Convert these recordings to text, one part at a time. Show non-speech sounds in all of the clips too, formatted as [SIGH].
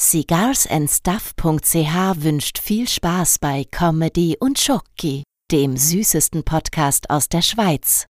Cigarsandstuff.ch wünscht viel Spaß bei Comedy und Schoki, dem süßesten Podcast aus der Schweiz.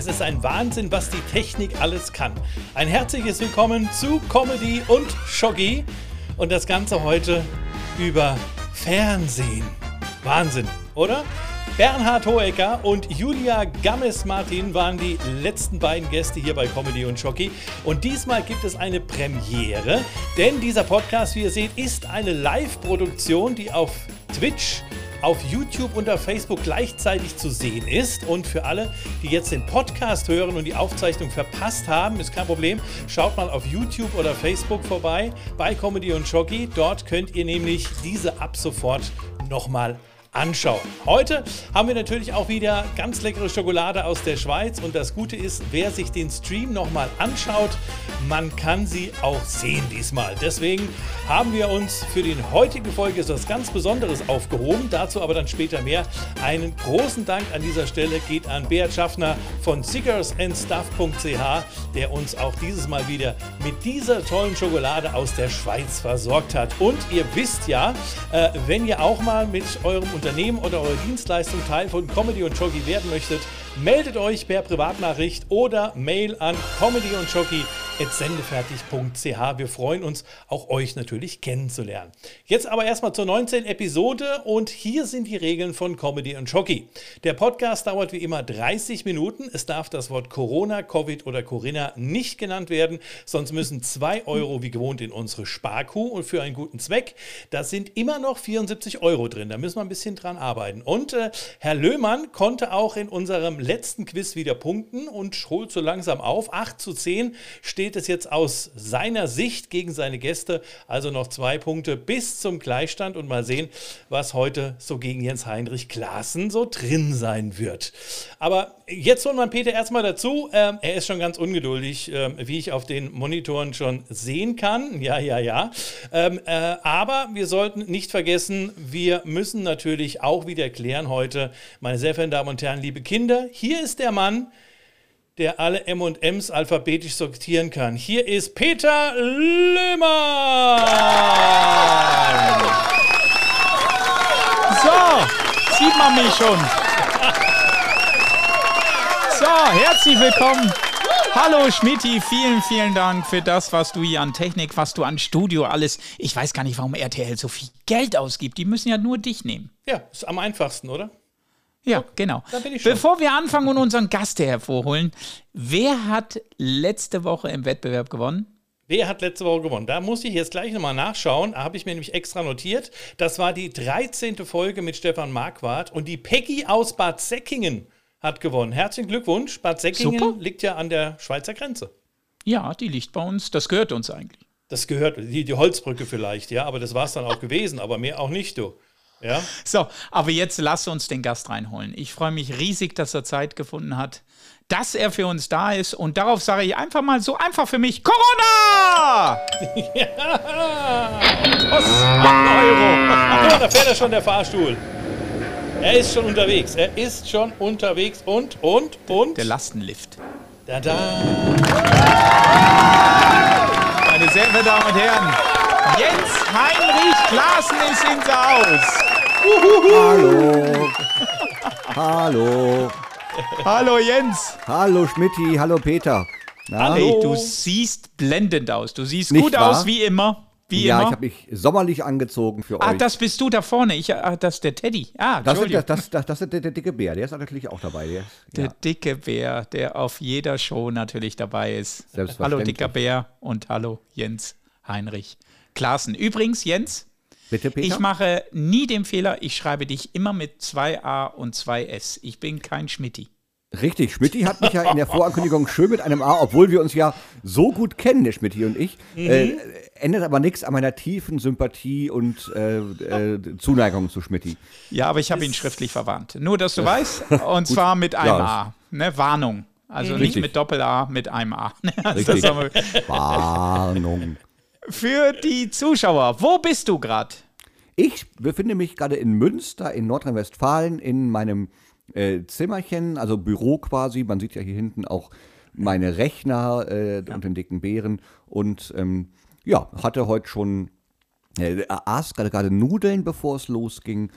Es ist ein Wahnsinn, was die Technik alles kann. Ein herzliches Willkommen zu Comedy und Shoggy und das Ganze heute über Fernsehen. Wahnsinn, oder? Bernhard Hoecker und Julia Gammes-Martin waren die letzten beiden Gäste hier bei Comedy und Schocki. Und diesmal gibt es eine Premiere, denn dieser Podcast, wie ihr seht, ist eine Live-Produktion, die auf Twitch auf YouTube und auf Facebook gleichzeitig zu sehen ist. Und für alle, die jetzt den Podcast hören und die Aufzeichnung verpasst haben, ist kein Problem. Schaut mal auf YouTube oder Facebook vorbei bei Comedy und Schocki. Dort könnt ihr nämlich diese ab sofort nochmal anschauen. Heute haben wir natürlich auch wieder ganz leckere Schokolade aus der Schweiz und das Gute ist, wer sich den Stream nochmal anschaut, man kann sie auch sehen diesmal. Deswegen haben wir uns für die heutige Folge etwas ganz Besonderes aufgehoben, dazu aber dann später mehr. Einen großen Dank an dieser Stelle geht an Beat Schaffner von sickersandstuff.ch, der uns auch dieses Mal wieder mit dieser tollen Schokolade aus der Schweiz versorgt hat. Und ihr wisst ja, äh, wenn ihr auch mal mit eurem Unternehmen oder eurer Dienstleistung Teil von Comedy und Jockey werden möchtet, meldet euch per Privatnachricht oder Mail an comedy und sendefärtig.ch. Wir freuen uns, auch euch natürlich kennenzulernen. Jetzt aber erstmal zur 19. Episode und hier sind die Regeln von Comedy und Jockey. Der Podcast dauert wie immer 30 Minuten. Es darf das Wort Corona, Covid oder Corinna nicht genannt werden, sonst müssen 2 Euro wie gewohnt in unsere Sparkuh und für einen guten Zweck. Da sind immer noch 74 Euro drin. Da müssen wir ein bisschen dran arbeiten. Und äh, Herr Löhmann konnte auch in unserem letzten Quiz wieder punkten und holt so langsam auf. 8 zu 10 steht es jetzt aus seiner Sicht gegen seine Gäste. Also noch zwei Punkte bis zum Gleichstand und mal sehen, was heute so gegen Jens Heinrich Klaassen so drin sein wird. Aber jetzt holen wir Peter erstmal dazu. Ähm, er ist schon ganz ungeduldig, ähm, wie ich auf den Monitoren schon sehen kann. Ja, ja, ja. Ähm, äh, aber wir sollten nicht vergessen, wir müssen natürlich auch wieder klären heute, meine sehr verehrten Damen und Herren, liebe Kinder, hier ist der Mann, der alle M&Ms alphabetisch sortieren kann. Hier ist Peter Löhmann. So, sieht man mich schon. So, herzlich willkommen. Hallo Schmidti, vielen, vielen Dank für das, was du hier an Technik, was du an Studio alles. Ich weiß gar nicht, warum RTL so viel Geld ausgibt. Die müssen ja nur dich nehmen. Ja, ist am einfachsten, oder? Ja, genau. da bin ich schon. Bevor wir anfangen und unseren Gast hervorholen, wer hat letzte Woche im Wettbewerb gewonnen? Wer hat letzte Woche gewonnen? Da muss ich jetzt gleich nochmal nachschauen. Da habe ich mir nämlich extra notiert. Das war die 13. Folge mit Stefan Marquardt und die Peggy aus Bad Säckingen hat gewonnen. Herzlichen Glückwunsch. Bad Säckingen Super. liegt ja an der Schweizer Grenze. Ja, die liegt bei uns. Das gehört uns eigentlich. Das gehört, die, die Holzbrücke vielleicht, ja, aber das war es dann auch gewesen, aber mehr auch nicht, du. Ja, So, aber jetzt lass uns den Gast reinholen. Ich freue mich riesig, dass er Zeit gefunden hat, dass er für uns da ist. Und darauf sage ich einfach mal so einfach für mich: Corona! Post, Euro. Guck mal, da fährt er schon, der Fahrstuhl. Er ist schon unterwegs. Er ist schon unterwegs und, und, und. Der Lastenlift. Da, da. Meine sehr verehrten Damen und Herren, Jens Heinrich Klaassen ist ins Haus. Hallo. Hallo. Hallo Jens. Hallo Schmidti, hallo Peter. Na? Hey, du siehst blendend aus. Du siehst Nicht gut wahr? aus wie immer. Wie ja, ich immer. habe mich sommerlich angezogen für ah, euch. das bist du da vorne. Ich, ah, das ist der Teddy. Ah, das, ist, Entschuldigung. das, das, das ist der, der dicke Bär, der ist natürlich auch dabei. Der, Der ja. dicke Bär, der auf jeder Show natürlich dabei ist. Selbstverständlich. Hallo dicker Bär und hallo Jens Heinrich Klaassen. Übrigens, Jens, Bitte, Peter? ich mache nie den Fehler, ich schreibe dich immer mit zwei A und zwei S. Ich bin kein Schmitti. Richtig, Schmidti hat mich ja in der Vorankündigung schön mit einem A, obwohl wir uns ja so gut kennen, der Schmidti und ich, äh, ändert aber nichts an meiner tiefen Sympathie und äh, äh, Zuneigung zu Schmidti. Ja, aber ich habe ihn schriftlich verwarnt. Nur, dass du weißt. [LAUGHS] Und zwar mit einem Ja. A. Ne? Warnung. Also nicht Richtig. mit Doppel-A, mit einem A. [LAUGHS] Warnung. Für die Zuschauer, wo bist du gerade? Ich befinde mich gerade in Münster in Nordrhein-Westfalen in meinem äh, Zimmerchen, also Büro quasi. Man sieht ja hier hinten auch meine Rechner äh, und den dicken Bären. Und ähm, ja, hatte heute schon äh, aß gerade gerade Nudeln, bevor es losging.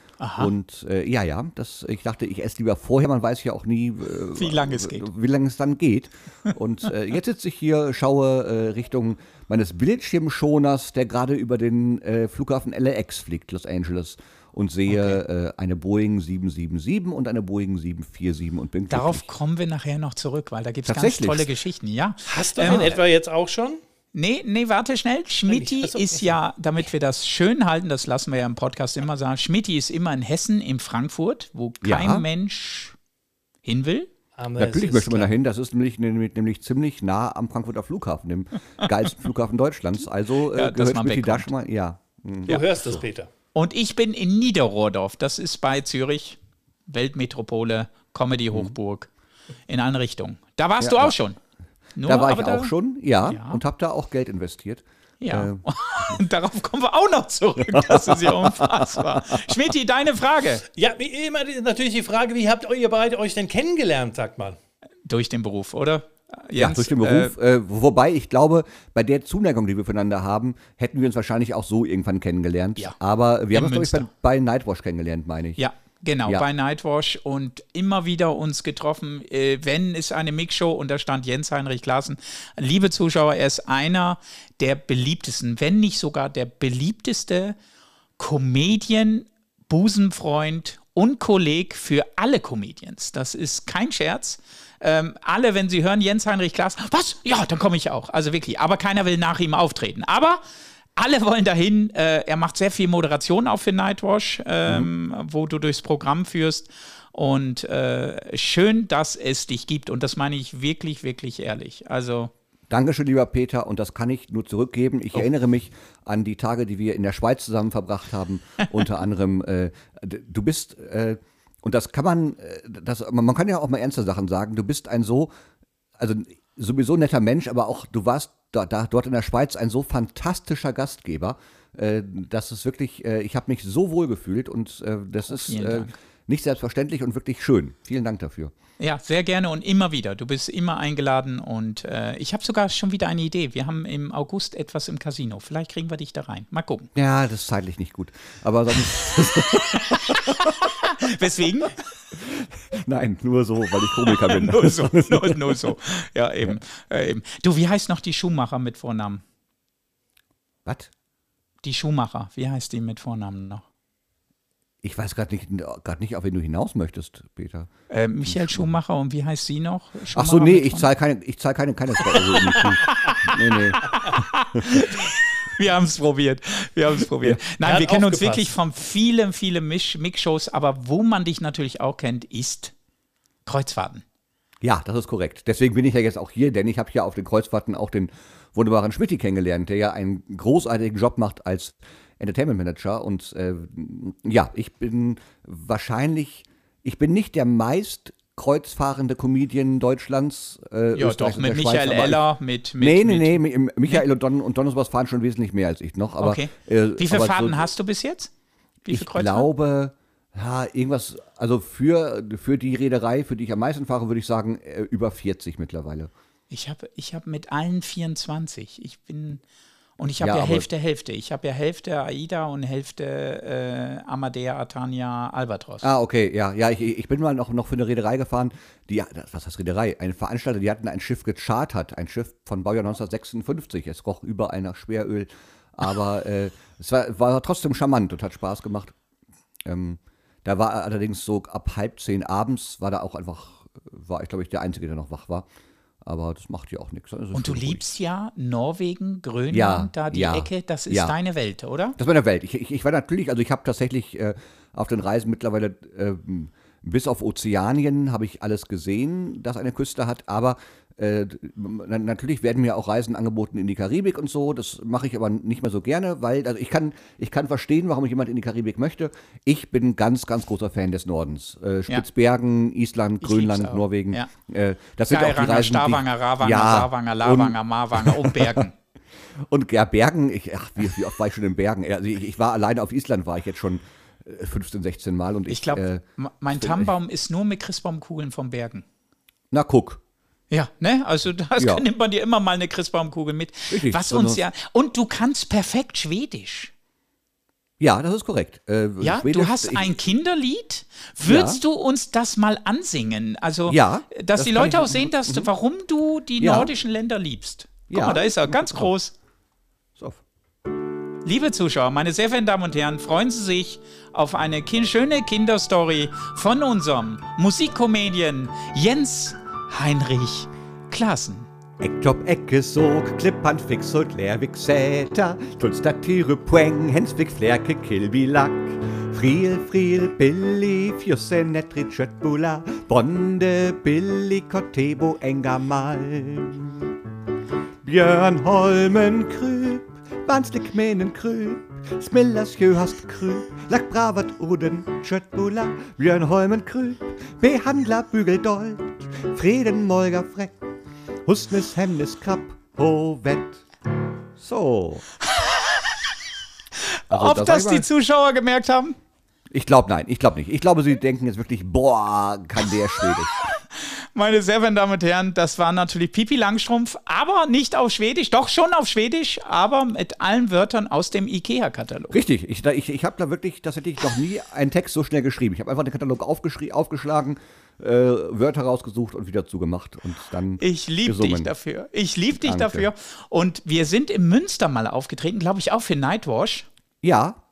Und äh, ja, ja, das, ich dachte, ich esse lieber vorher. Man weiß ja auch nie, äh, Wie lange es geht. wie lange es dann geht. Und äh, jetzt sitze ich hier, schaue äh, Richtung meines Bildschirmschoners, der gerade über den äh, Flughafen LAX fliegt, Los Angeles, und sehe äh, eine Boeing 777 und eine Boeing 747 und bin Darauf glücklich. kommen wir nachher noch zurück, weil da gibt es ganz tolle Geschichten, ja. Hast du Ähm, den etwa jetzt auch schon? Nee, nee, warte schnell. Schmidti Achso, ist ja, damit wir das schön halten, das lassen wir ja im Podcast immer sagen, Schmidti ist immer in Hessen, in Frankfurt, wo kein Ja. Mensch hin will. Aber Natürlich möchte man klar. dahin, das ist nämlich, nämlich, nämlich ziemlich nah am Frankfurter Flughafen, dem [LAUGHS] geilsten Flughafen Deutschlands. Also äh, Ja, dass gehört man Schmidti da wegkommt. schon mal, ja. hm. Du hörst es, Peter. Und ich bin in Niederrohrdorf, das ist bei Zürich, Weltmetropole, Comedy-Hochburg, in eine Richtung. Da warst du Ja, auch da- schon. Nur, Da war ich auch schon, ja, Ja. und habe da auch Geld investiert. Ja. Äh. [LAUGHS] Und darauf kommen wir auch noch zurück. Das ist ja [LAUGHS] unfassbar. Schmidti, deine Frage. Ja, wie immer natürlich die Frage, wie habt ihr beide euch denn kennengelernt, sagt mal. Durch den Beruf, oder? Ja, Jens, durch den Beruf. Äh, wobei ich glaube, bei der Zuneigung, die wir füreinander haben, hätten wir uns wahrscheinlich auch so irgendwann kennengelernt. Ja. Aber wir In haben uns, glaube ich, Münster. bei, bei Nightwash kennengelernt, meine ich. Ja, genau, Ja. bei Nightwash und immer wieder uns getroffen. Äh, wenn ist eine Mixshow und da stand Jens Heinrich Klaassen. Liebe Zuschauer, er ist einer der beliebtesten, wenn nicht sogar der beliebteste Comedian, Busenfreund und Kolleg für alle Comedians. Das ist kein Scherz. Ähm, alle, wenn sie hören, Jens Heinrich Klaas, was? Ja, dann komme ich auch. Also wirklich. Aber keiner will nach ihm auftreten. Aber alle wollen dahin. Äh, er macht sehr viel Moderation auch für Nightwash, ähm, wo du durchs Programm führst. Und äh, schön, dass es dich gibt. Und das meine ich wirklich, wirklich ehrlich. Also, Dankeschön, lieber Peter, und das kann ich nur zurückgeben. Oh. Ich erinnere mich an die Tage, die wir in der Schweiz zusammen verbracht haben. [LAUGHS] Unter anderem, äh, du bist, äh, und das kann man, äh, das, man man kann ja auch mal ernste Sachen sagen, du bist ein so, also sowieso netter Mensch, aber auch du warst da, da, dort in der Schweiz ein so fantastischer Gastgeber, äh, dass es wirklich, äh, ich habe mich so wohl gefühlt und äh, das ist äh, Dank. Nicht selbstverständlich und wirklich schön. Vielen Dank dafür. ja, sehr gerne und immer wieder. Du bist immer eingeladen. Und äh, ich habe sogar schon wieder eine Idee. Wir haben im August etwas im Casino. Vielleicht kriegen wir dich da rein. Mal gucken. Ja, das ist zeitlich nicht gut. Aber sonst, [LAUGHS] Weswegen? [LAUGHS] nein, nur so, weil ich Komiker bin. [LAUGHS] nur so, nur, nur so. Ja, eben, Äh, eben. Du, wie heißt noch die Schuhmacher mit Vornamen? Was? Die Schuhmacher, wie heißt die mit Vornamen noch? Ich weiß gerade nicht, grad nicht, auf wen du hinaus möchtest, Peter. Äh, Michael Schumacher und wie heißt sie noch? Ach Schumacher so, nee, ich zahle keine, ich zahle keine, keine 2 Euro in die Kuh. Nee, nee. Wir haben es probiert. Wir haben es probiert. Er Nein, wir kennen uns wirklich von vielen, vielen Mix-Shows, aber wo man dich natürlich auch kennt, ist Kreuzfahrten. Ja, das ist korrekt. Deswegen bin ich ja jetzt auch hier, denn ich habe hier auf den Kreuzfahrten auch den wunderbaren Schmidti kennengelernt, der ja einen großartigen Job macht als Entertainment Manager. Und äh, ja, ich bin wahrscheinlich, ich bin nicht der meist kreuzfahrende Comedian Deutschlands. Äh, Ja, doch, mit Schweiz, Michael Eller, mit, mit Nee, nee, mit, nee, Mi- Michael und Don und Donnerswas fahren schon wesentlich mehr als ich noch. Aber, Okay. äh, Wie viele Fahrten so, hast du bis jetzt? Wie Ich viele Kreuzfahrten? glaube, ja, irgendwas, also für, für die Reederei, für die ich am meisten fahre, würde ich sagen, äh, über 40 mittlerweile. Ich habe ich hab mit allen 24. Ich bin. Und ich habe Ja, ja, Hälfte, Hälfte. Ich habe ja Hälfte AIDA und Hälfte äh, Amadea, Atania, Albatros. Ah, okay, ja, ja, ich, ich bin mal noch, noch für eine Reederei gefahren, die, was heißt Reederei? Eine Veranstalter, die hatten ein Schiff gechartert, ein Schiff von Baujahr 1956. Es roch überall nach Schweröl, aber [LAUGHS] äh, es war, war trotzdem charmant und hat Spaß gemacht. Ähm, da war allerdings so ab halb zehn abends, war da auch einfach, war ich glaube ich der Einzige, der noch wach war. Aber das macht ja auch nichts. ist es und du ruhig. liebst ja Norwegen, Grönland, Ja, da die ja, Ecke. Das ist ja. deine Welt, oder? Das war in der Welt. Ich, ich, ich war natürlich, also ich habe tatsächlich äh, auf den Reisen mittlerweile ähm, bis auf Ozeanien habe ich alles gesehen, das eine Küste hat, aber äh, na- natürlich werden mir auch Reisen angeboten in die Karibik und so. Das mache ich aber nicht mehr so gerne, weil also ich kann, ich kann verstehen, warum jemand in die Karibik möchte. Ich bin ein ganz, ganz großer Fan des Nordens. Äh, Spitzbergen, Island, Ich lieb's Grönland. Norwegen. Ja. Äh, das sind auch die Geiranger, Reisen, Stavanger, Ravanger, ja, Saarwanger, Lavanger, Marwanger und Bergen. [LAUGHS] Und ja, Bergen, ich, ach, wie, wie oft war ich schon in Bergen? Also ich, ich war alleine auf Island, war ich jetzt schon äh, 15, 16 Mal. Und ich, Ich glaube, äh, mein Tannenbaum ist nur mit Christbaumkugeln vom Bergen. na guck. Ja, ne? Also da Ja. nimmt man dir immer mal eine Christbaumkugel mit. Richtig, Was so uns ja. Und du kannst perfekt Schwedisch. Ja, das ist korrekt. Äh, Ja, Schwedisch, du hast ich- ein Kinderlied. Würdest du uns das mal ansingen? Also, Ja, dass das die Leute auch sehen, dass du, warum du die Ja. nordischen Länder liebst. Guck Ja. mal, da ist er, ganz groß. Auf. Liebe Zuschauer, meine sehr verehrten Damen und Herren, freuen Sie sich auf eine kin schöne Kinderstory von unserem Musikkomedien Jens Heinrich Klaassen. Ektop, Ecke, Sog, Klippand, Fix und Lervik, Säter, Tulstatire, Pueng, Hensvik, Flerke, Kilbilak, Friel, Friel, Billy, Fjusse, Netrit, Schöttbula, Bonde, Billy, Kottebo, Engamal. Björn Holmen, Krüp, Banslik, Menen, Krüp, Smillas, Jöhast, Krüp, Lack, Bravat, Uden, Schöttbula, Björn Holmen, Behandler, Bügeldold, Frieden, Molger, Freck, Husnes, Hemnes, Krapp, Hovet. So. [LAUGHS] Also, Ob das ich die mal- Zuschauer gemerkt haben? Ich glaube, nein, ich glaube nicht. Ich glaube, sie denken jetzt wirklich, boah, kann der Schwedisch. Meine sehr verehrten Damen und Herren, das war natürlich Pipi Langstrumpf, aber nicht auf Schwedisch, doch schon auf Schwedisch, aber mit allen Wörtern aus dem IKEA-Katalog. Richtig, ich, ich, ich habe da wirklich, das hätte ich noch nie einen Text so schnell geschrieben. Ich habe einfach den Katalog aufgeschlagen, äh, Wörter rausgesucht und wieder zugemacht und dann Ich liebe dich dafür. Ich liebe dich Danke. dafür. Und wir sind in Münster mal aufgetreten, glaube ich auch für Nightwash. Ja,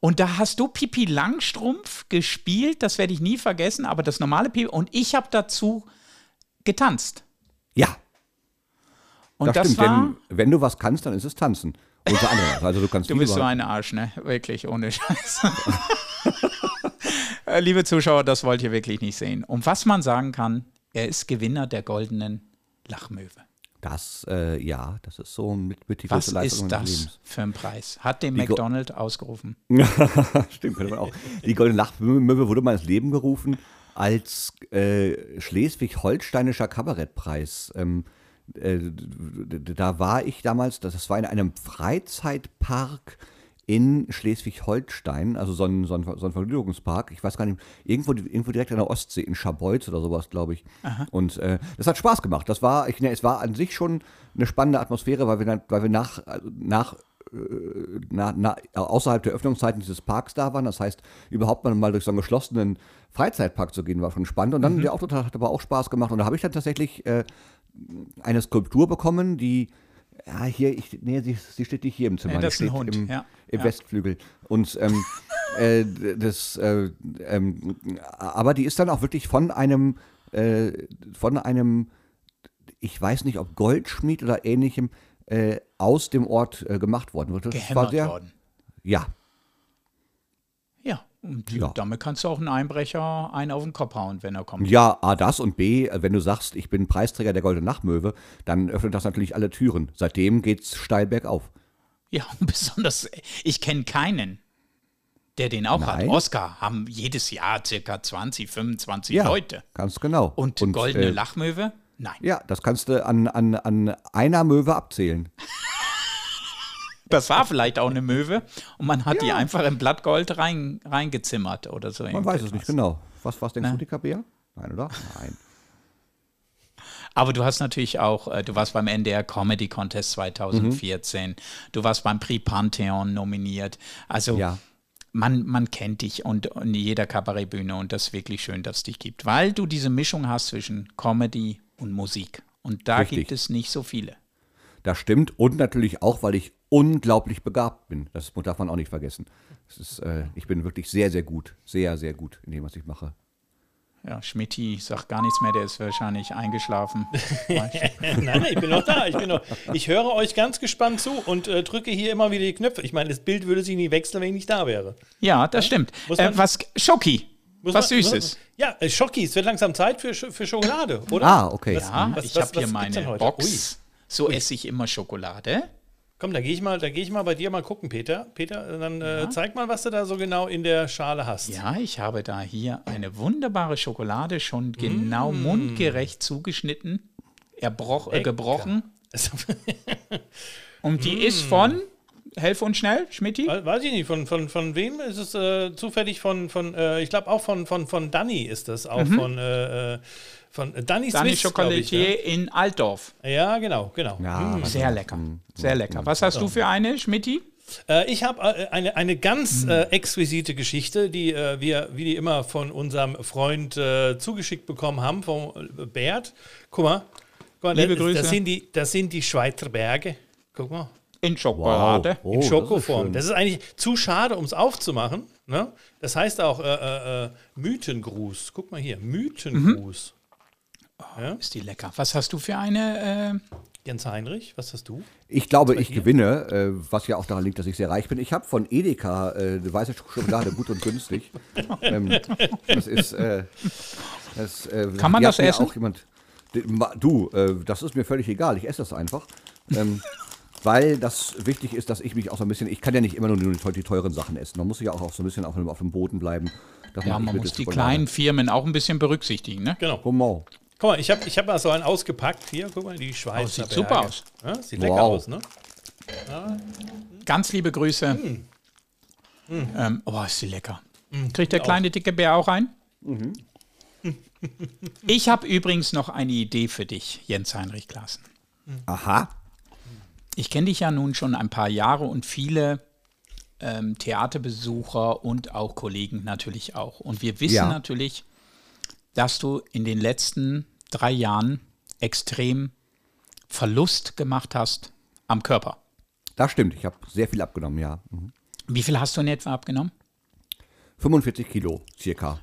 Und da hast du Pipi Langstrumpf gespielt, das werde ich nie vergessen, aber das normale Pipi. Und ich habe dazu getanzt. ja, Und das, das, stimmt. war. Denn wenn du was kannst, dann ist es tanzen. Unter anderem. Also du kannst Du bist so ein Arsch, ne? Wirklich, ohne Scheiß. [LAUGHS] Äh, Liebe Zuschauer, das wollt ihr wirklich nicht sehen. Und was man sagen kann, er ist Gewinner der goldenen Lachmöwe. Das, äh, ja, das ist so mit, mit die Was Leistung ist das Lebens. für ein Preis? Hat den McDonald ausgerufen. [LAUGHS] Stimmt, könnte man auch. Die Goldene Lachmöwe wurde mal ins Leben gerufen als äh, schleswig-holsteinischer Kabarettpreis. Ähm, äh, da war ich damals, das war in einem Freizeitpark in Schleswig-Holstein, also so ein, so, ein, so ein Vergnügungspark, ich weiß gar nicht, irgendwo, irgendwo direkt an der Ostsee, in Scharbeutz oder sowas, glaube ich. Und äh, das hat Spaß gemacht. Das war, ich, ne, es war an sich schon eine spannende Atmosphäre, weil wir, dann, weil wir nach, nach na, na, außerhalb der Öffnungszeiten dieses Parks da waren. Das heißt, überhaupt mal, durch so einen geschlossenen Freizeitpark zu gehen, war schon spannend. Und dann der Auftritt hat aber auch Spaß gemacht. Und da habe ich dann tatsächlich äh, eine Skulptur bekommen, die, ja, hier, ich, nee, sie, sie steht nicht hier im Zimmer. Nee, das die ist ein Hund, im, ja. im Ja. Westflügel. Und ähm, [LAUGHS] äh, das, äh, ähm, aber die ist dann auch wirklich von einem, äh, von einem ich weiß nicht, ob Goldschmied oder ähnlichem äh, aus dem Ort äh, gemacht worden. Das war Gehämmert sehr, worden. Ja, und Ja. damit kannst du auch einen Einbrecher einen auf den Kopf hauen, wenn er kommt. ja, A, das und B, wenn du sagst, ich bin Preisträger der Goldenen Nachtmöwe, dann öffnet das natürlich alle Türen. Seitdem geht's steil bergauf. Ja, und [LAUGHS] besonders, ich kenne keinen, der den auch hat. Nein. Oscar haben jedes Jahr circa 20, 25 Ja, Leute. ganz genau. Und, goldene äh, Lachmöwe? Nein. Ja, das kannst du an, an, an einer Möwe abzählen. [LAUGHS] Das war vielleicht auch eine Möwe und man hat die einfach in Blattgold rein, reingezimmert oder so. Man weiß es nicht genau. Was, denkst Na. du, Dicker Bär? Nein, oder? Nein. Aber du hast natürlich auch, äh, du warst beim NDR Comedy Contest 2014, du warst beim Prix Pantheon nominiert. Also Ja. man, man kennt dich und in jeder Kabarettbühne und das ist wirklich schön, dass es dich gibt, weil du diese Mischung hast zwischen Comedy und Musik. Und da Richtig. gibt es nicht so viele. Das stimmt. Und natürlich auch, weil ich unglaublich begabt bin. Das darf man auch nicht vergessen. Das ist, äh, ich bin wirklich sehr, sehr gut. Sehr, sehr gut in dem, was ich mache. Ja, Schmidti sagt gar nichts mehr, der ist wahrscheinlich eingeschlafen. [LAUGHS] Nein, nein, ich bin noch da. Ich, bin noch, ich höre euch ganz gespannt zu und äh, drücke hier immer wieder die Knöpfe. Ich meine, das Bild würde sich nie wechseln, wenn ich nicht da wäre. ja, das stimmt. Muss Äh, man- was, Schoki, Muss Was man- Süßes. Ja, äh, Schoki, es wird langsam Zeit für, für Schokolade, oder? Ah, okay. Was- Ja, was- ich habe hier meine? Box. So esse ich immer Schokolade. Komm, da gehe ich mal, da gehe ich mal bei dir mal gucken, Peter. Peter, dann äh, zeig mal, was du da so genau in der Schale hast. Ja, ich habe da hier eine wunderbare Schokolade, schon genau mundgerecht zugeschnitten, erbroch, äh, gebrochen. [LAUGHS] Und die ist von, helf uns schnell, Schmidti. Weiß ich nicht, von, von, von wem ist es äh, zufällig von, von äh, ich glaube auch von, von, von Danny ist das, auch von, äh, äh, von Danny Swiss, glaub ich, Chocolatier in Altdorf. ja. ja, genau, genau. Ja, was- Sehr lecker. Sehr lecker. Was hast du für eine, Schmidti? Äh, ich habe äh, eine, eine ganz Mhm. äh, exquisite Geschichte, die äh, wir, wie die immer, von unserem Freund äh, zugeschickt bekommen haben, von äh, Bert. Guck mal, guck mal Liebe das, Grüße. Das sind, die, das sind die Schweizer Berge. Guck mal. In Schokolade. Oh, in das ist Schokoform. Das ist eigentlich zu schade, um es aufzumachen. Ne? Das heißt auch äh, äh, äh, Mythengruß. Guck mal hier, Mythengruß. Ist die lecker. Was hast du für eine? Äh, Jens Heinrich, was hast du? Ich glaube, ich gewinne, äh, was ja auch daran liegt, dass ich sehr reich bin. Ich habe von Edeka äh, eine weiße Schokolade, gut und günstig. [LAUGHS] ähm, das ist. Äh, das, äh, Kann man das essen? Auch jemand, Die- ma- du, äh, das ist mir völlig egal. Ich esse das einfach. Ähm, weil das wichtig ist, dass ich mich auch so ein bisschen. Ich kann ja nicht immer nur die, die teuren Sachen essen. Man muss ja auch, auch so ein bisschen auf, dem- auf dem Boden bleiben. Ja, man muss die kleinen Firmen auch ein bisschen berücksichtigen, ne? Genau. Comment. Guck mal, ich habe ich hab mal so einen ausgepackt. Hier, guck mal, die Schweizer Oh, sieht Berge. super aus. Ja, sieht lecker Wow. aus, ne? Ganz liebe Grüße. Mm. Ähm, oh, ist die lecker. Kriegt der kleine dicke Bär auch ein? Mhm. [LAUGHS] Ich habe übrigens noch eine Idee für dich, Jens Heinrich Klaassen. Aha. Ich kenne dich ja nun schon ein paar Jahre und viele ähm, Theaterbesucher und auch Kollegen natürlich auch. Und wir wissen Ja. natürlich, dass du in den letzten drei Jahren extrem Verlust gemacht hast am Körper. Das stimmt. Ich habe sehr viel abgenommen, ja. Mhm. Wie viel hast du in etwa abgenommen? 45 Kilo circa.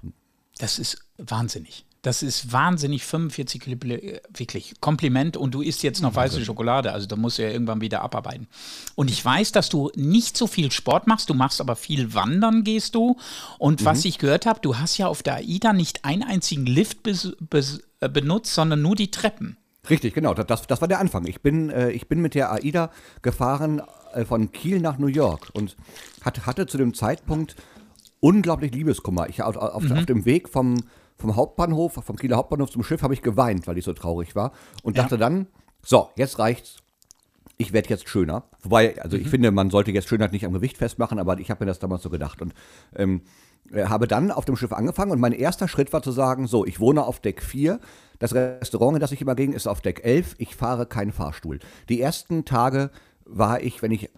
Das ist wahnsinnig. Das ist wahnsinnig, 45 Kilo, äh, wirklich Kompliment und du isst jetzt noch weiße Schokolade, also da musst du ja irgendwann wieder abarbeiten. Und ich weiß, dass du nicht so viel Sport machst, du machst aber viel Wandern gehst du und was ich gehört habe, du hast ja auf der AIDA nicht einen einzigen Lift bes bes äh, benutzt, sondern nur die Treppen. Richtig, genau. Das, das, war der Anfang. Ich bin, äh, ich bin mit der AIDA gefahren äh, von Kiel nach New York und hat, hatte zu dem Zeitpunkt unglaublich Liebeskummer. Ich, auf, auf, auf dem Weg vom, vom Hauptbahnhof, vom Kieler Hauptbahnhof zum Schiff, habe ich geweint, weil ich so traurig war. Und dachte dann, so, jetzt reicht's. Ich werde jetzt schöner. Wobei, also ich finde, man sollte jetzt Schönheit nicht am Gewicht festmachen, aber ich habe mir das damals so gedacht. Und ähm, äh, habe dann auf dem Schiff angefangen und mein erster Schritt war zu sagen, so, ich wohne auf Deck 4, das Restaurant, in das ich immer ging, ist auf Deck 11, ich fahre keinen Fahrstuhl. Die ersten Tage war ich, wenn ich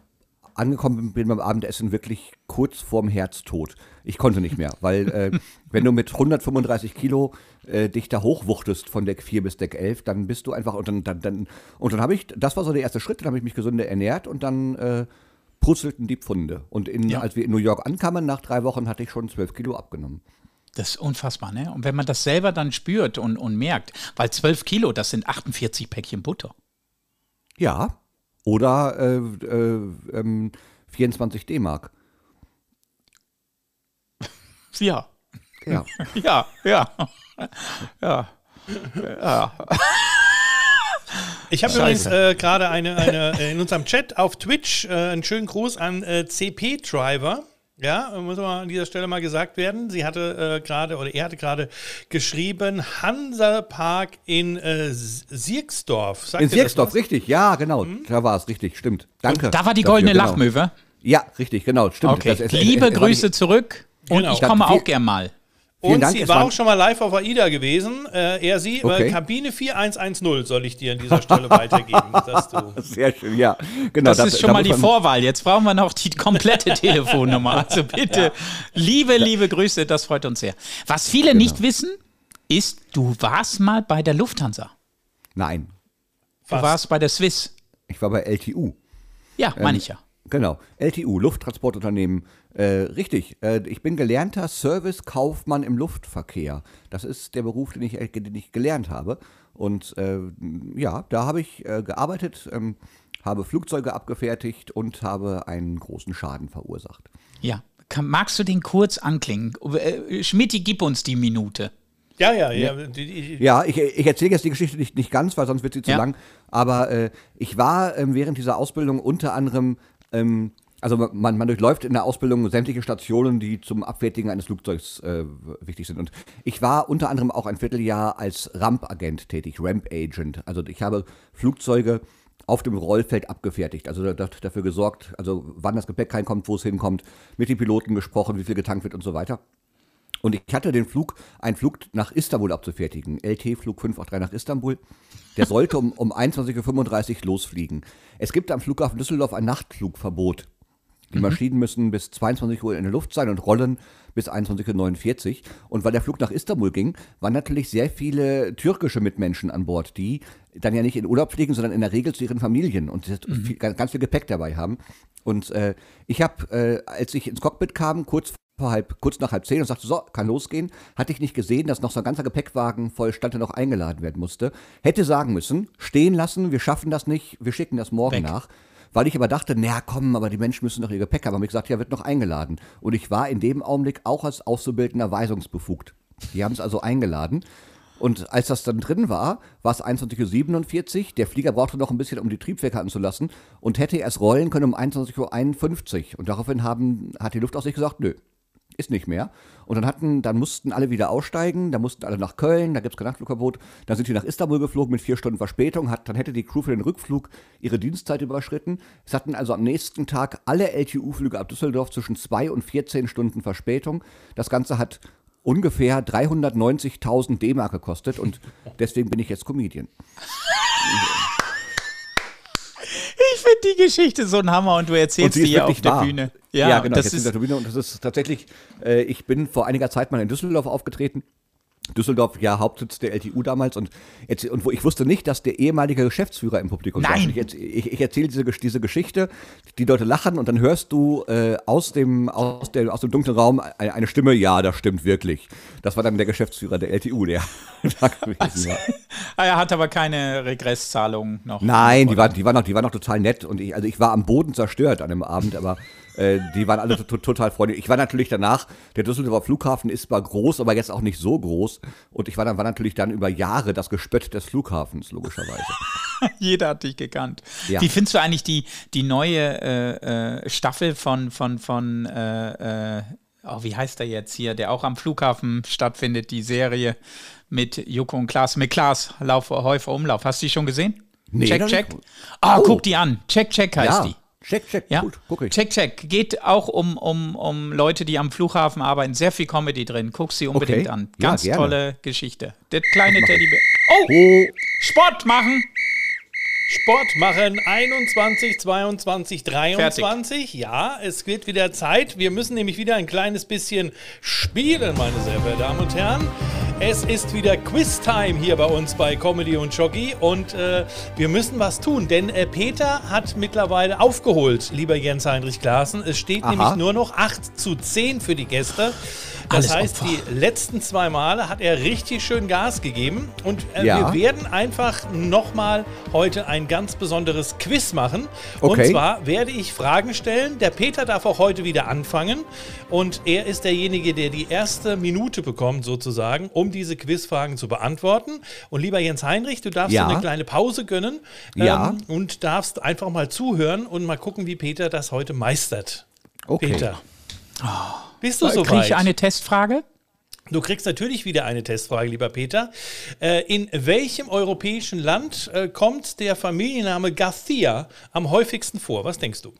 angekommen bin beim Abendessen, wirklich kurz vorm Herztod. Ich konnte nicht mehr, weil äh, [LAUGHS] wenn du mit 135 Kilo äh, dich da hochwuchtest von Deck 4 bis Deck 11, dann bist du einfach, und dann, dann, dann, und dann habe ich, das war so der erste Schritt, dann habe ich mich gesünder ernährt und dann äh, purzelten die Pfunde. Und in, Ja. als wir in New York ankamen, nach drei Wochen hatte ich schon 12 Kilo abgenommen. Das ist unfassbar, ne? Und wenn man das selber dann spürt und, und merkt, weil 12 Kilo, das sind 48 Päckchen Butter. Ja. Oder äh, äh, ähm, 24 D-Mark. Ja, [LAUGHS] Ja. ja, ja, ja. Ich habe übrigens äh, gerade eine, eine äh, in unserem Chat auf Twitch äh, einen schönen Gruß an äh, CP Driver. Ja, muss mal an dieser Stelle mal gesagt werden. Sie hatte äh, gerade oder er hatte gerade geschrieben Hansapark in äh, Sierksdorf. Sagt In Sierksdorf, richtig. Ja, genau. Da war es, richtig. Stimmt. Danke. Da war die dafür, goldene genau. Lachmöwe. Ja, richtig, genau. Stimmt. Okay, Das- es- liebe [LAUGHS] es- es- Grüße zurück und Genau. ich komme auch gern mal. Vielen Und Dank, sie war auch schon mal live auf AIDA gewesen. Äh, er, sie, äh, Okay. Kabine 4110 soll ich dir an dieser Stelle weitergeben. [LAUGHS] Dass du Sehr schön, ja. Genau, Das, ist schon da mal die Vorwahl. Jetzt brauchen wir noch die komplette [LAUGHS] Telefonnummer. Also bitte, liebe, liebe Grüße, das freut uns sehr. Was viele Genau. nicht wissen, ist, du warst mal bei der Lufthansa. Nein, Du warst bei der Swiss. ich war bei LTU. Ja, Ähm, meine ich ja. Genau, LTU, Lufttransportunternehmen. Äh, richtig, äh, ich bin gelernter Servicekaufmann im Luftverkehr. Das ist der Beruf, den ich, äh, den ich gelernt habe. Und äh, ja, da habe ich äh, gearbeitet, ähm, habe Flugzeuge abgefertigt und habe einen großen Schaden verursacht. Ja, Kann, magst du den kurz anklingen? Äh, Schmidti, gib uns die Minute. Ja, ja, ja. Ja, ich, ich erzähle jetzt die Geschichte nicht, nicht ganz, weil sonst wird sie zu Ja. lang. Aber äh, ich war ähm, während dieser Ausbildung unter anderem, ähm, also man, man durchläuft in der Ausbildung sämtliche Stationen, die zum Abfertigen eines Flugzeugs äh, wichtig sind. Und ich war unter anderem auch ein Vierteljahr als Ramp-Agent tätig, Ramp-Agent. Also ich habe Flugzeuge auf dem Rollfeld abgefertigt, also da, da, dafür gesorgt, also wann das Gepäck reinkommt, wo es hinkommt, mit den Piloten gesprochen, wie viel getankt wird und so weiter. Und ich hatte den Flug, einen Flug nach Istanbul abzufertigen. LT-Flug 583 nach Istanbul. Der sollte um, um 21.35 Uhr losfliegen. Es gibt am Flughafen Düsseldorf ein Nachtflugverbot. Die Maschinen müssen bis 22 Uhr in der Luft sein und rollen bis 21.49 Uhr. Und weil der Flug nach Istanbul ging, waren natürlich sehr viele türkische Mitmenschen an Bord, die dann ja nicht in Urlaub fliegen, sondern in der Regel zu ihren Familien und viel, ganz, ganz viel Gepäck dabei haben. Und äh, ich habe, äh, als ich ins Cockpit kam, kurz vor halb, kurz nach halb zehn und sagte, so, kann losgehen, hatte ich nicht gesehen, dass noch so ein ganzer Gepäckwagen voll stand, der noch eingeladen werden musste. Hätte sagen müssen, stehen lassen, wir schaffen das nicht, wir schicken das morgen Weg. nach. Weil ich aber dachte, naja, komm, aber die Menschen müssen doch ihr Gepäck haben. Aber ich gesagt, ja, wird noch eingeladen. Und ich war in dem Augenblick auch als Auszubildender weisungsbefugt. Die haben es also eingeladen. Und als das dann drin war, war es 21.47 Uhr. Der Flieger brauchte noch ein bisschen, um die Triebwerke anzulassen und hätte erst rollen können um 21.51 Uhr. Und daraufhin haben, hat die Luftaufsicht gesagt, nö, ist nicht mehr. Und dann hatten, dann mussten alle wieder aussteigen, dann mussten alle nach Köln, da gibt es kein Nachtflugverbot. Dann sind die nach Istanbul geflogen mit vier Stunden Verspätung. Hat, dann hätte die Crew für den Rückflug ihre Dienstzeit überschritten. Es hatten also am nächsten Tag alle LTU-Flüge ab Düsseldorf zwischen zwei und 14 Stunden Verspätung. Das Ganze hat ungefähr 390.000 D-Mark gekostet und [LAUGHS] deswegen bin ich jetzt Comedian. Ich finde die Geschichte so ein Hammer und du erzählst sie die ist hier auf der wahr. Bühne. Ja, genau. das ist in der Turbine und das ist tatsächlich, äh, ich bin vor einiger Zeit mal in Düsseldorf aufgetreten. Düsseldorf, ja, Hauptsitz der LTU damals und, jetzt, und wo ich wusste nicht, dass der ehemalige Geschäftsführer im Publikum Nein. saß. Ich, ich, ich erzähle diese, diese Geschichte, die Leute lachen und dann hörst du äh, aus, dem, aus, dem, aus dem dunklen Raum eine, eine Stimme, ja, das stimmt wirklich. Das war dann der Geschäftsführer der LTU, der [LAUGHS] da gewesen war. [LAUGHS] Ah, er hat aber keine Regresszahlung noch. Nein, die waren, die, waren noch, die waren noch total nett und ich, also ich war am Boden zerstört an dem Abend, aber äh, die waren alle to total freundlich. Ich war natürlich danach, der Düsseldorfer Flughafen ist zwar groß, aber jetzt auch nicht so groß und ich war dann war natürlich dann über Jahre das Gespött des Flughafens, logischerweise. [LAUGHS] Jeder hat dich gekannt. Ja. Wie findest du eigentlich die, die neue äh, äh, Staffel von, von, von äh, äh, oh, wie heißt er jetzt hier, der auch am Flughafen stattfindet, die Serie mit Joko und Klaas, mit Klaas, Lauf, Häufer, Umlauf. Hast du die schon gesehen? Nee, check, check. nicht. Ah, Oh. guck die an. Check, check heißt ja, die. Check, check, Ja, gut, guck ich. check, check. Geht auch um, um, um Leute, die am Flughafen arbeiten. Sehr viel Comedy drin. Guck sie unbedingt Okay. an. Ja, Ganz gerne. tolle Geschichte. Der kleine Teddybär. Oh, Oh, Sport machen. Sport machen 21, 22, 23. Ja, es wird wieder Zeit. Wir müssen nämlich wieder ein kleines bisschen spielen, meine sehr verehrten Damen und Herren. Es ist wieder Quiz-Time hier bei uns bei Comedy und Jockey und äh, wir müssen was tun, denn äh, Peter hat mittlerweile aufgeholt, lieber Jens-Heinrich Klaassen. Es steht Aha. nämlich nur noch 8 zu 10 für die Gäste. Das Alles heißt, Opfer. die letzten zwei Male hat er richtig schön Gas gegeben und äh, Ja. wir werden einfach nochmal heute ein ganz besonderes Quiz machen. Und Okay. zwar werde ich Fragen stellen. Der Peter darf auch heute wieder anfangen und er ist derjenige, der die erste Minute bekommt sozusagen, um diese Quizfragen zu beantworten. Und lieber Jens Heinrich, du darfst Ja. dir eine kleine Pause gönnen Ja. ähm, und darfst einfach mal zuhören und mal gucken, wie Peter das heute meistert. okay. Peter. Bist du Kriege soweit? ich eine Testfrage? Du kriegst natürlich wieder eine Testfrage, lieber Peter. Äh, in welchem europäischen Land äh, kommt der Familienname Garcia am häufigsten vor? Was denkst du?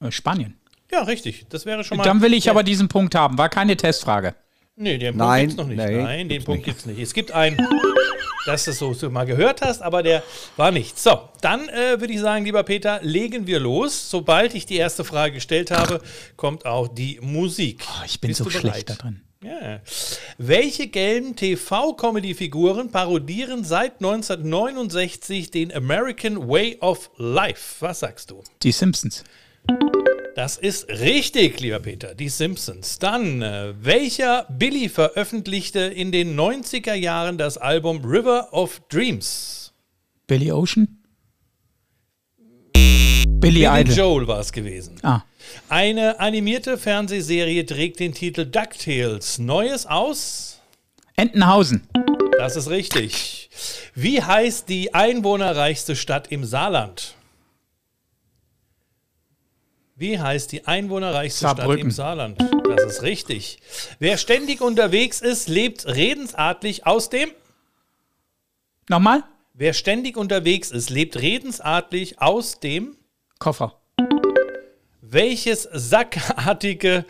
Äh, Spanien. Ja, richtig. Das wäre schon mal. Dann will ich aber diesen Punkt haben. War keine Testfrage. Nee, den Punkt Nein, gibt's noch nicht. nee, Nein, den Punkt nicht. gibt's nicht. Es gibt einen, dass du es so, so mal gehört hast, aber der war nicht. So, dann äh, würde ich sagen, lieber Peter, legen wir los. Sobald ich die erste Frage gestellt habe, kommt auch die Musik. Oh, ich bin Bist so schlecht da drin. Ja. Welche gelben TV-Comedy-Figuren parodieren seit 1969 den American Way of Life? Was sagst du? Die Simpsons. Das ist richtig, lieber Peter. Die Simpsons. Dann, äh, welcher Billy veröffentlichte in den 90er Jahren das Album River of Dreams? Billy Ocean? Billy Billy Idol. Joel war es gewesen. Ah. Eine animierte Fernsehserie trägt den Titel DuckTales. Neues aus? Entenhausen. Das ist richtig. Wie heißt die einwohnerreichste Stadt im Saarland? Wie heißt die einwohnerreichste Stadt im Saarland? Das ist richtig. Wer ständig unterwegs ist, lebt redensartlich aus dem. Nochmal? Wer ständig unterwegs ist, lebt redensartlich aus dem. Koffer. Welches sackartige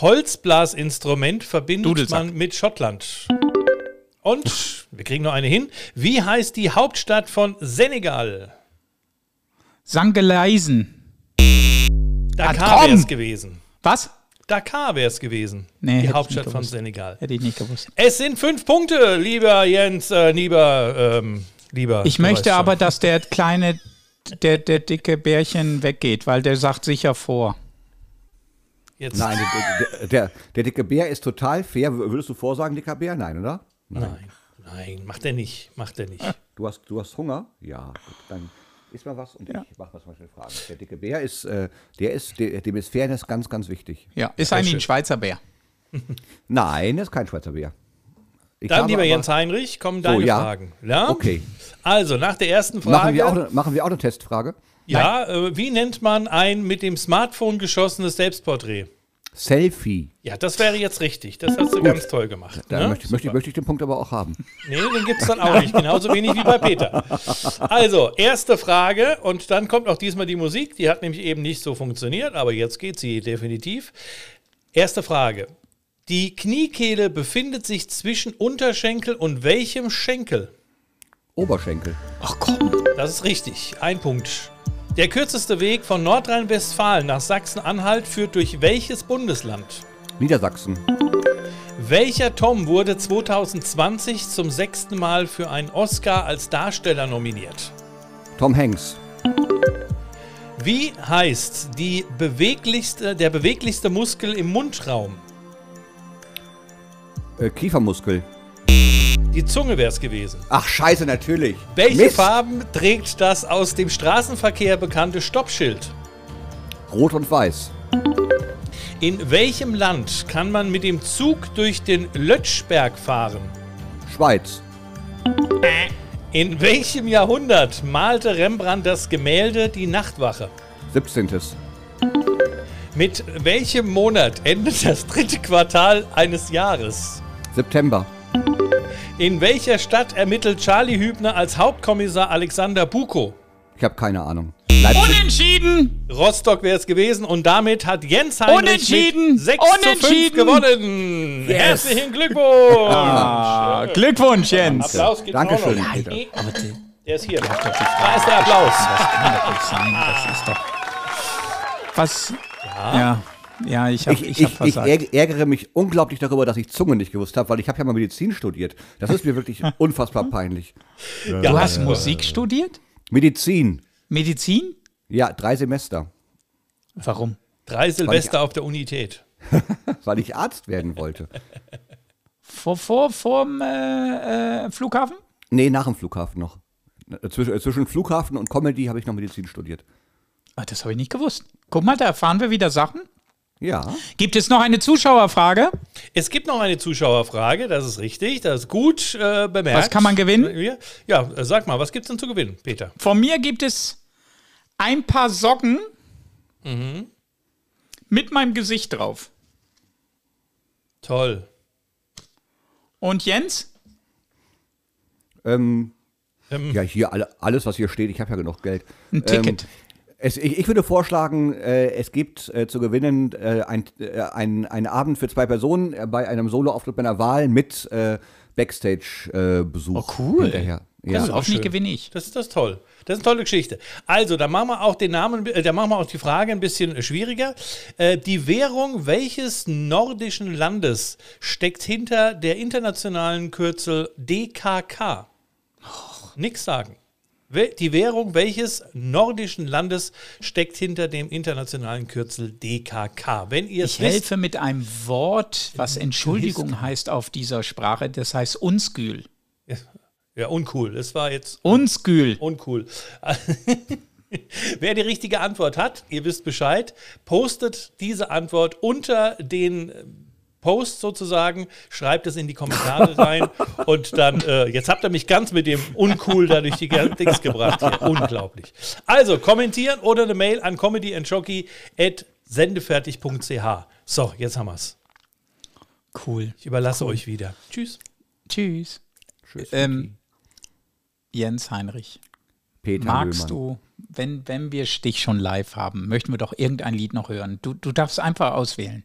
Holzblasinstrument verbindet Dudelsack. man mit Schottland? Und wir kriegen noch eine hin. Wie heißt die Hauptstadt von Senegal? Sangeleisen. Dakar komm! wäre es gewesen. Was? Dakar wäre es gewesen. Nee, die Hauptstadt von. Senegal. Hätte ich nicht gewusst. Es sind fünf Punkte, lieber Jens, äh, lieber, ähm, lieber. Ich möchte aber, dass der kleine, der, der dicke Bärchen weggeht, weil der sagt sicher vor. Jetzt, Nein, der, der, der, der dicke Bär ist total fair. Würdest du vorsagen, dicker Bär? Nein, oder? nein, nein, macht er nicht, macht er nicht. Du hast, du hast Hunger? Ja, gut, dann isst mal was und ich mache was mal schnell Fragen. Der dicke Bär ist, äh, der ist, der, dem ist Fairness ganz, ganz wichtig. Ja, ist eigentlich ein Schweizer Bär. [LAUGHS] Nein, ist kein Schweizer Bär. Ich Dann, lieber aber- Jens Heinrich, kommen deine ja. Fragen. Ja? Okay. Also, nach der ersten Machen Frage. wir, auch, ne- machen wir auch eine Testfrage? ja, äh, wie nennt man ein mit dem Smartphone geschossenes Selbstporträt? Selfie. Ja, das wäre jetzt richtig. Das hast du ganz toll gemacht. Da ne? möchte, möchte, möchte ich den Punkt aber auch haben. Nee, den gibt es dann auch nicht. Genauso wenig wie bei Peter. Also, erste Frage. Und dann kommt auch diesmal die Musik. Die hat nämlich eben nicht so funktioniert, aber jetzt geht sie definitiv. Erste Frage. Die Kniekehle befindet sich zwischen Unterschenkel und welchem Schenkel? Oberschenkel. Ach komm. Das ist richtig. Ein Punkt. Der kürzeste Weg von Nordrhein-Westfalen nach Sachsen-Anhalt führt durch welches Bundesland? Niedersachsen. Welcher Tom wurde 2020 zum sechsten Mal für einen Oscar als Darsteller nominiert? Tom Hanks. Wie heißt beweglichste, der beweglichste Muskel im Mundraum? Äh, Kiefermuskel. Die Zunge wäre es gewesen. Ach, scheiße, natürlich. Welche Mist. Farben trägt das aus dem Straßenverkehr bekannte Stoppschild? Rot und weiß. In welchem Land kann man mit dem Zug durch den Lötschberg fahren? Schweiz. In welchem Jahrhundert malte Rembrandt das Gemälde Die Nachtwache? 17. Mit welchem Monat endet das dritte Quartal eines Jahres? September. In welcher Stadt ermittelt Charlie Hübner als Hauptkommissar Alexander Buko? Ich habe keine Ahnung. Leipzig. Unentschieden! Rostock wäre es gewesen und damit hat Jens Heinrich Unentschieden! mit 6 zu 5 Unentschieden! gewonnen. Herzlichen Glückwunsch! Ah, Glückwunsch, Jens. Applaus geht Dankeschön, auch noch. Peter. Der ist hier. Da ist der Applaus. Das ist doch. Was? Ja. Ja, ich habe Ich, ich, ich, hab ich, ärgere mich unglaublich darüber, dass ich Zunge nicht gewusst habe, weil ich habe ja mal Medizin studiert. Das ist mir wirklich [LAUGHS] unfassbar peinlich. du hast Musik studiert? Medizin. Medizin? Ja, drei Semester. Warum? Drei Silvester auf der Unität. [LAUGHS] Weil ich Arzt werden wollte. Vor, vor, vorm äh, äh, Flughafen? Nee, nach dem Flughafen noch. Äh, Zwischen, äh, zwischen Flughafen und Comedy habe ich noch Medizin studiert. Ah, das habe ich nicht gewusst. Guck mal, da erfahren wir wieder Sachen. Ja. Gibt es noch eine Zuschauerfrage? Es gibt noch eine Zuschauerfrage, das ist richtig, das ist gut äh, bemerkt. Was kann man gewinnen? Ja, Ja, äh, sag mal, was gibt es denn zu gewinnen, Peter? Von mir gibt es ein paar Socken mit meinem Gesicht drauf. Toll. Und Jens? Ähm, Ähm, ja, hier alle, alles, was hier steht, ich habe ja genug Geld. Ein Ticket. Es, ich, ich würde vorschlagen, äh, es gibt äh, zu gewinnen äh, ein, äh, ein, einen Abend für zwei Personen äh, bei einem Soloauftritt meiner Wahl mit äh, Backstage-Besuch. Oh, cool. Hinterher. Ja, Ja. also hoffentlich schön. gewinne ich. Das ist das toll. Das ist eine tolle Geschichte. Also, da machen wir auch den Namen, da machen wir auch die Frage ein bisschen schwieriger. Äh, die Währung welches nordischen Landes steckt hinter der internationalen Kürzel DKK? Nix sagen. Die Währung welches nordischen Landes steckt hinter dem internationalen Kürzel DKK? Wenn ihr Ich wisst, helfe mit einem Wort, was Entschuldigung heißt auf dieser Sprache. Das heißt Unskül. [LAUGHS] ja, uncool. Das war jetzt Unskül. uncool. [LAUGHS] Wer die richtige Antwort hat, ihr wisst Bescheid, postet diese Antwort unter den äh, Post sozusagen, schreibt es in die Kommentare [LAUGHS] rein und dann, äh, jetzt habt ihr mich ganz mit dem Uncool da durch die [LAUGHS] Dings gebracht hier. Unglaublich. Also, kommentieren oder eine Mail an comedyandjockey.sendefertig.ch. So, jetzt haben wir's. Cool. Ich überlasse euch wieder. Tschüss. Tschüss. Tschüss. Ähm, Jens Heinrich, Peter magst Löhmann. du, wenn, wenn wir dich schon live haben, möchten wir doch irgendein Lied noch hören. Du, du darfst einfach auswählen.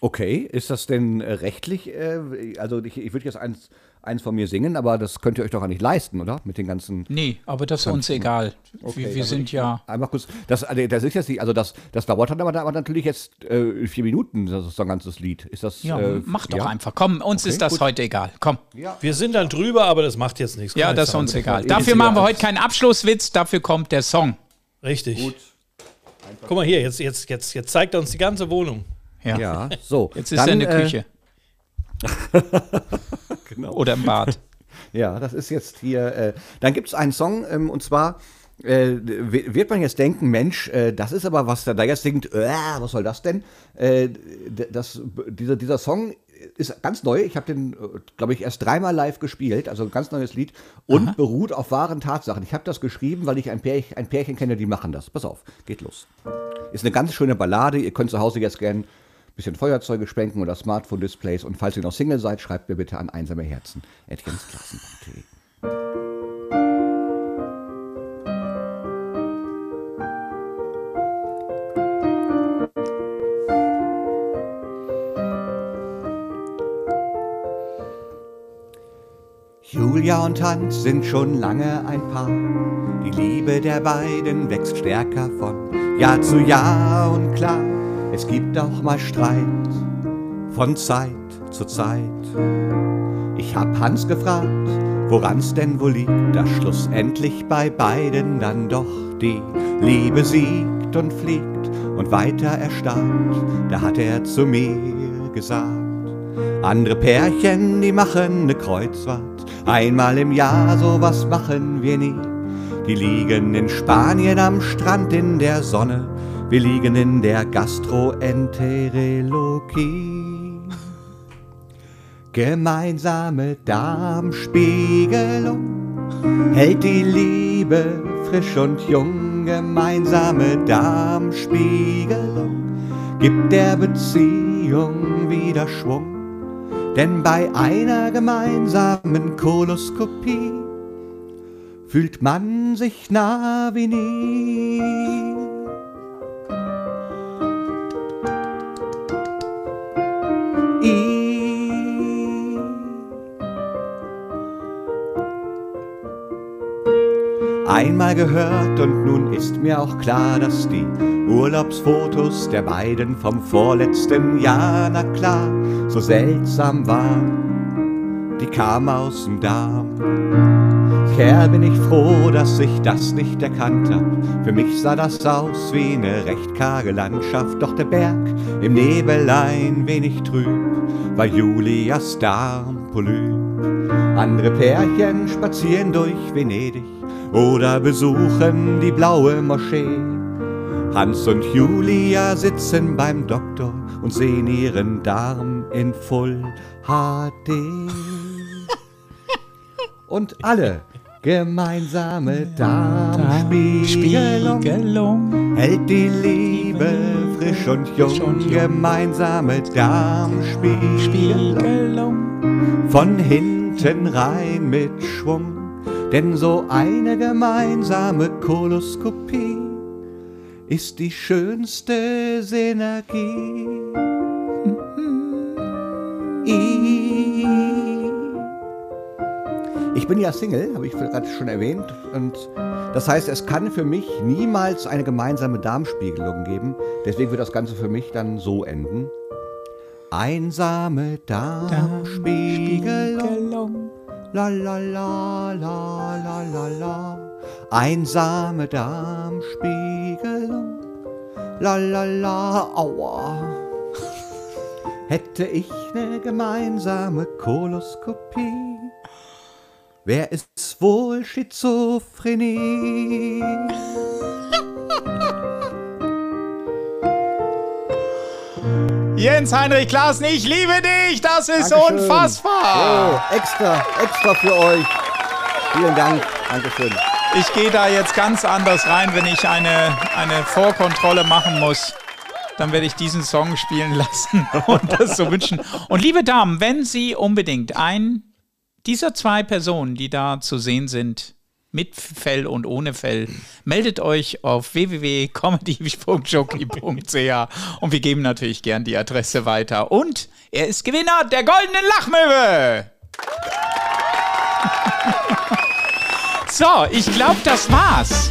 Okay, ist das denn äh, rechtlich? Äh, also ich, ich würde jetzt eins, eins von mir singen, aber das könnt ihr euch doch gar nicht leisten, oder? Mit den ganzen. Nee, aber das ist uns egal. Okay, wir wir dann sind ja. Einmal kurz. Das, also das ist jetzt nicht, also das, das dauert dann aber, aber natürlich jetzt äh, vier Minuten, das ist so ein ganzes Lied. Ist das. Ja, äh, mach doch ja? einfach. Komm, uns Okay, ist das gut. heute egal. Komm. Wir sind dann drüber, aber das macht jetzt nichts. Ja, das ist uns egal. Dafür machen wir heute keinen Abschlusswitz, dafür kommt der Song. Richtig. Guck mal hier, jetzt, jetzt, jetzt, jetzt zeigt er uns die ganze Wohnung. Ja. Ja, so. Jetzt ist Dann, er in der äh, Küche. [LAUGHS] genau. Oder im Bad. Ja, das ist jetzt hier. Äh, dann gibt es einen Song ähm, und zwar äh, wird man jetzt denken, Mensch, äh, das ist aber was der da jetzt singt. Äh, was soll das denn? Äh, das, dieser, dieser Song ist ganz neu. Ich habe den, glaube ich, erst dreimal live gespielt, also ein ganz neues Lied und beruht auf wahren Tatsachen. Ich habe das geschrieben, weil ich ein Pärchen, ein Pärchen kenne, die machen das. Pass auf, geht los. Ist eine ganz schöne Ballade. Ihr könnt zu Hause jetzt gern ein bisschen Feuerzeuge sprengen oder Smartphone-Displays. Und falls ihr noch Single seid, schreibt mir bitte an einsame Herzen. Julia und Hans sind schon lange ein Paar. Die Liebe der beiden wächst stärker von Jahr zu Jahr und klar, es gibt auch mal Streit von Zeit zu Zeit. Ich hab Hans gefragt, woran's denn wohl liegt, dass schlussendlich bei beiden dann doch die Liebe siegt und fliegt und weiter erstarrt. Da hat er zu mir gesagt, andere Pärchen, die machen ne Kreuzfahrt. Einmal im Jahr, sowas machen wir nie. Die liegen in Spanien am Strand in der Sonne. Wir liegen in der Gastroenterologie. Gemeinsame Darmspiegelung hält die Liebe frisch und jung. Gemeinsame Darmspiegelung gibt der Beziehung wieder Schwung. Denn bei einer gemeinsamen Koloskopie fühlt man sich nah wie nie. Einmal gehört und nun ist mir auch klar, dass die Urlaubsfotos der beiden vom vorletzten Jahr, na klar, so seltsam waren. Die kamen aus dem Darm. Kerl, bin ich froh, dass ich das nicht erkannt hab. Für mich sah das aus wie eine recht karge Landschaft, doch der Berg im Nebel ein wenig trüb, war Julias Darmpolyp. Andere Pärchen spazieren durch Venedig oder besuchen die blaue Moschee. Hans und Julia sitzen beim Doktor und sehen ihren Darm in Full HD. Und alle gemeinsame Darmspiegelung Spiegelung. hält die Liebe frisch und jung. und jung. Gemeinsame Darmspiegelung Spiegelung. von hinten rein mit Schwung. Denn so eine gemeinsame Koloskopie ist die schönste Synergie. Ich bin ja Single, habe ich gerade schon erwähnt. Und das heißt, es kann für mich niemals eine gemeinsame Darmspiegelung geben. Deswegen wird das Ganze für mich dann so enden. Einsame Darmspiegelung. Spiegelung. La la la la la la la. Einsame Darmspiegelung. La la la. Aua. Hätte ich ne gemeinsame Koloskopie, wär es wohl Schizophrenie. Jens Heinrich Klaassen, ich liebe dich. Das ist Dankeschön. unfassbar. Oh, extra, extra für euch. Vielen Dank. Dankeschön. Ich gehe da jetzt ganz anders rein, wenn ich eine, eine Vorkontrolle machen muss. Dann werde ich diesen Song spielen [LAUGHS] lassen und das so wünschen. Und liebe Damen, wenn Sie unbedingt ein dieser zwei Personen, die da zu sehen sind, mit Fell und ohne Fell, meldet euch auf www.comedy.jockey.ch und wir geben natürlich gern die Adresse weiter. Und er ist Gewinner der goldenen Lachmöwe. [LAUGHS] So, ich glaube, das war's.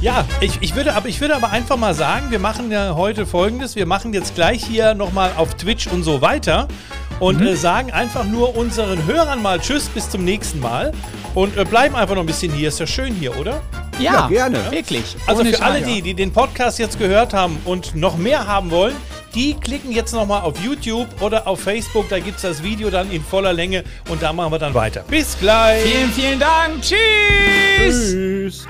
Ja, ich, ich, würde, aber, ich würde aber einfach mal sagen, wir machen ja heute folgendes. Wir machen jetzt gleich hier nochmal auf Twitch und so weiter und äh, sagen einfach nur unseren Hörern mal Tschüss, bis zum nächsten Mal und äh, bleiben einfach noch ein bisschen hier. Ist ja schön hier, oder? Ja, Ja, gerne. Wirklich. Also Ohne für alle die, die den Podcast jetzt gehört haben und noch mehr haben wollen, die klicken jetzt nochmal auf YouTube oder auf Facebook. Da gibt es das Video dann in voller Länge und da machen wir dann weiter. Bis gleich. Vielen, vielen Dank. Tschüss. Tschüss.